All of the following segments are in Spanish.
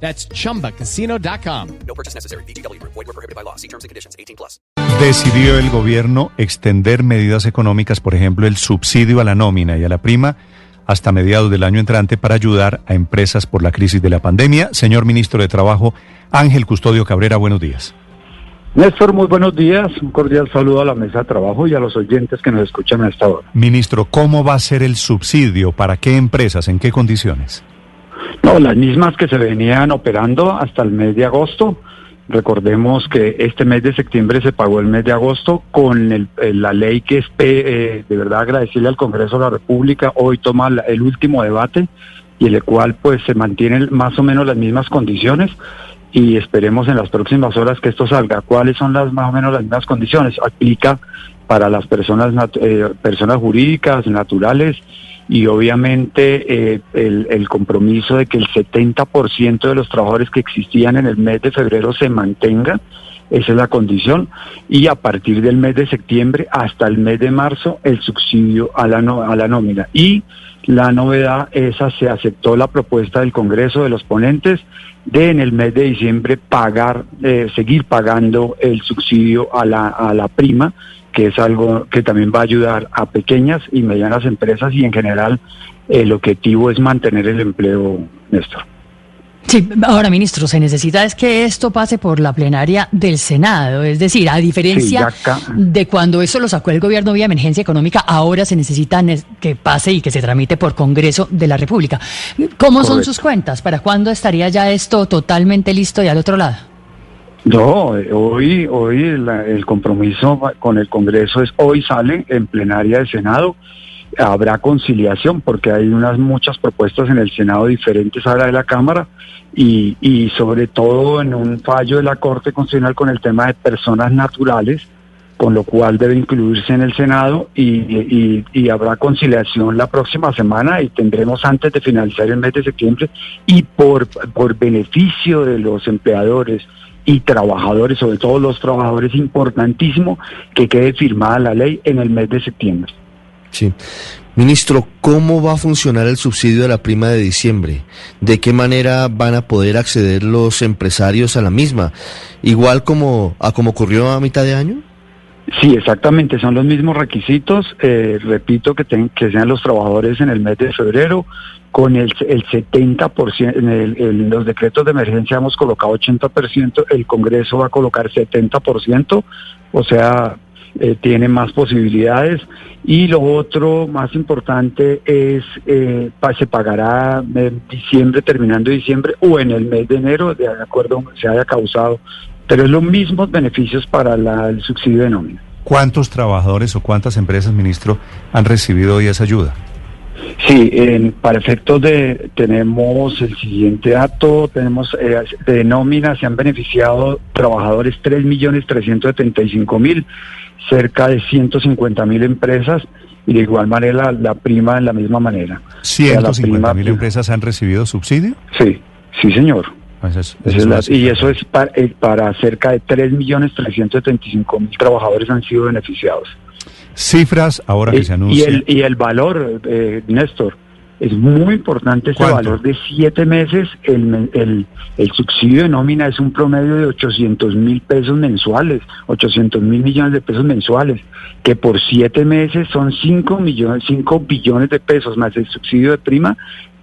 That's chumbacasino.com. No purchase necessary. BGW. Void were prohibited by law. See terms and conditions. 18 plus. Decidió el gobierno extender medidas económicas, por ejemplo, el subsidio a la nómina y a la prima hasta mediados del año entrante para ayudar a empresas por la crisis de la pandemia. Señor ministro de Trabajo, Ángel Custodio Cabrera, buenos días. Néstor, muy buenos días. Un cordial saludo a la mesa de trabajo y a los oyentes que nos escuchan a esta hora. Ministro, ¿cómo va a ser el subsidio? ¿Para qué empresas? ¿En qué condiciones? No, las mismas que se venían operando hasta el mes de agosto. Recordemos que este mes de septiembre se pagó el mes de agosto con el- la ley que es eh, de verdad agradecerle al Congreso de la República. Hoy toma el último debate y en el cual pues se mantienen más o menos las mismas condiciones y esperemos en las próximas horas que esto salga. ¿Cuáles son las más o menos las mismas condiciones? Aplica para las personas eh, personas jurídicas, naturales y obviamente eh, el, compromiso de que el 70% de los trabajadores que existían en el mes de febrero se mantenga, esa es la condición, y a partir del mes de septiembre hasta el mes de marzo el subsidio a la, a la nómina. Y la novedad, esa se aceptó la propuesta del Congreso de los ponentes de en el mes de diciembre pagar, eh, seguir pagando el subsidio a la, a la prima, que es algo que también va a ayudar a pequeñas y medianas empresas y en general el objetivo es mantener el empleo, Néstor. Sí, ahora, ministro, se necesita es que esto pase por la plenaria del Senado. Es decir, a diferencia Sí, de cuando eso lo sacó el gobierno vía emergencia económica, ahora se necesita ne- que pase y que se tramite por Congreso de la República. ¿Cómo son sus cuentas? ¿Para cuándo estaría ya esto totalmente listo y al otro lado? No, hoy, hoy la- el compromiso con el Congreso es hoy sale en plenaria del Senado. Habrá conciliación porque hay unas muchas propuestas en el Senado diferentes a la de la Cámara y, y sobre todo en un fallo de la Corte Constitucional con el tema de personas naturales, con lo cual debe incluirse en el Senado y, y- y habrá conciliación la próxima semana y tendremos antes de finalizar el mes de septiembre y por, por beneficio de los empleadores y trabajadores, sobre todo los trabajadores, importantísimo que quede firmada la ley en el mes de septiembre. Sí. Ministro, ¿cómo va a funcionar el subsidio de la prima de diciembre? ¿De qué manera van a poder acceder los empresarios a la misma? Igual como a como ocurrió a mitad de año? Sí, exactamente, son los mismos requisitos. eh, repito que, ten- que sean los trabajadores en el mes de febrero, con el, el 70%, en, el- en los decretos de emergencia hemos colocado 80%, el Congreso va a colocar 70%, o sea, eh, tiene más posibilidades. Y lo otro más importante es, eh, se pagará en diciembre, terminando diciembre, o en el mes de enero, de acuerdo se haya causado. Pero es los mismos beneficios para la- el subsidio de nómina. ¿Cuántos trabajadores o cuántas empresas, ministro, han recibido hoy esa ayuda? Sí, en- para efectos de, tenemos el siguiente dato, tenemos eh, de nómina, se han beneficiado trabajadores 3.375.000, cerca de 150.000 empresas y de igual manera la, la prima en la misma manera. O sea, la 150 mil prima- empresas han recibido subsidio. Sí, sí señor. Es- esa Esa es es una la- y eso es para, eh, para cerca de 3.375.000 trabajadores han sido beneficiados. Cifras ahora que Eh, se y, anuncia. el, y el valor, eh, Néstor, es muy importante ese valor de siete meses. El, el, el subsidio de nómina es un promedio de 800 mil pesos mensuales, 800 mil millones de pesos mensuales, que por siete meses son 5 millones, 5 billones de pesos más el subsidio de prima,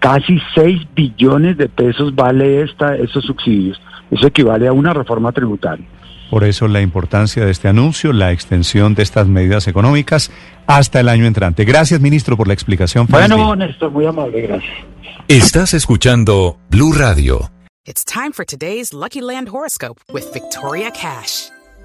casi 6 billones de pesos vale esta, estos subsidios. Eso equivale a una reforma tributaria. Por eso la importancia de este anuncio, la extensión de estas medidas económicas hasta el año entrante. Gracias, ministro, por la explicación. Bueno. Néstor, muy amable, gracias. Estás escuchando Blue Radio. It's time for today's Lucky Land horoscope with Victoria Cash.